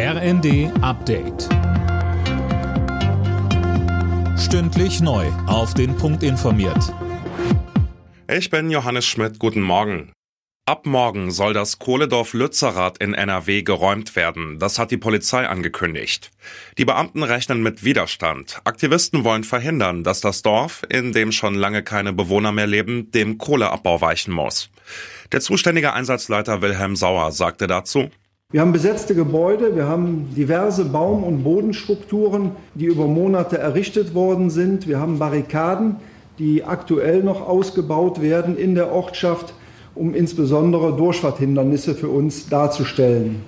RND Update. Stündlich neu. Auf den Punkt informiert. Ich bin Johannes Schmidt. Guten Morgen. Ab morgen soll das Kohledorf Lützerath in NRW geräumt werden. Das hat die Polizei angekündigt. Die Beamten rechnen mit Widerstand. Aktivisten wollen verhindern, dass das Dorf, in dem schon lange keine Bewohner mehr leben, dem Kohleabbau weichen muss. Der zuständige Einsatzleiter Wilhelm Sauer sagte dazu, wir haben besetzte Gebäude, wir haben diverse Baum- und Bodenstrukturen, die über Monate errichtet worden sind. Wir haben Barrikaden, die aktuell noch ausgebaut werden in der Ortschaft, um insbesondere Durchfahrthindernisse für uns darzustellen.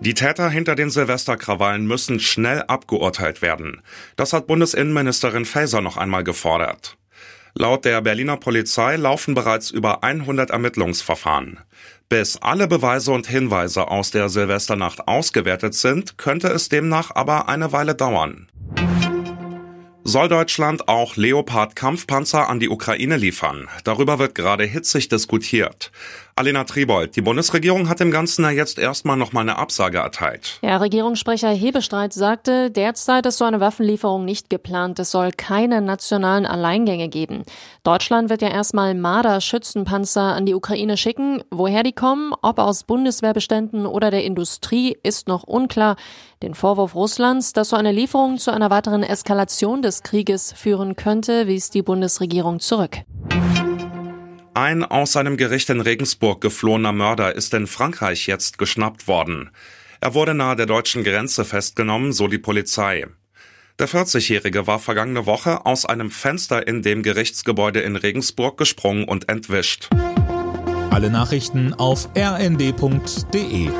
Die Täter hinter den Silvesterkrawallen müssen schnell abgeurteilt werden. Das hat Bundesinnenministerin Faeser noch einmal gefordert. Laut der Berliner Polizei laufen bereits über 100 Ermittlungsverfahren. Bis alle Beweise und Hinweise aus der Silvesternacht ausgewertet sind, könnte es demnach aber eine Weile dauern. Soll Deutschland auch Leopard-Kampfpanzer an die Ukraine liefern? Darüber wird gerade hitzig diskutiert. Alena Tribold, die Bundesregierung hat dem Ganzen ja jetzt erstmal noch mal eine Absage erteilt. Ja, Regierungssprecher Hebestreit sagte, derzeit ist so eine Waffenlieferung nicht geplant. Es soll keine nationalen Alleingänge geben. Deutschland wird ja erstmal Marder-Schützenpanzer an die Ukraine schicken. Woher die kommen, ob aus Bundeswehrbeständen oder der Industrie, ist noch unklar. Den Vorwurf Russlands, dass so eine Lieferung zu einer weiteren Eskalation des Krieges führen könnte, wies die Bundesregierung zurück. Ein aus seinem Gericht in Regensburg geflohener Mörder ist in Frankreich jetzt geschnappt worden. Er wurde nahe der deutschen Grenze festgenommen, so die Polizei. Der 40-Jährige war vergangene Woche aus einem Fenster in dem Gerichtsgebäude in Regensburg gesprungen und entwischt. Alle Nachrichten auf rnd.de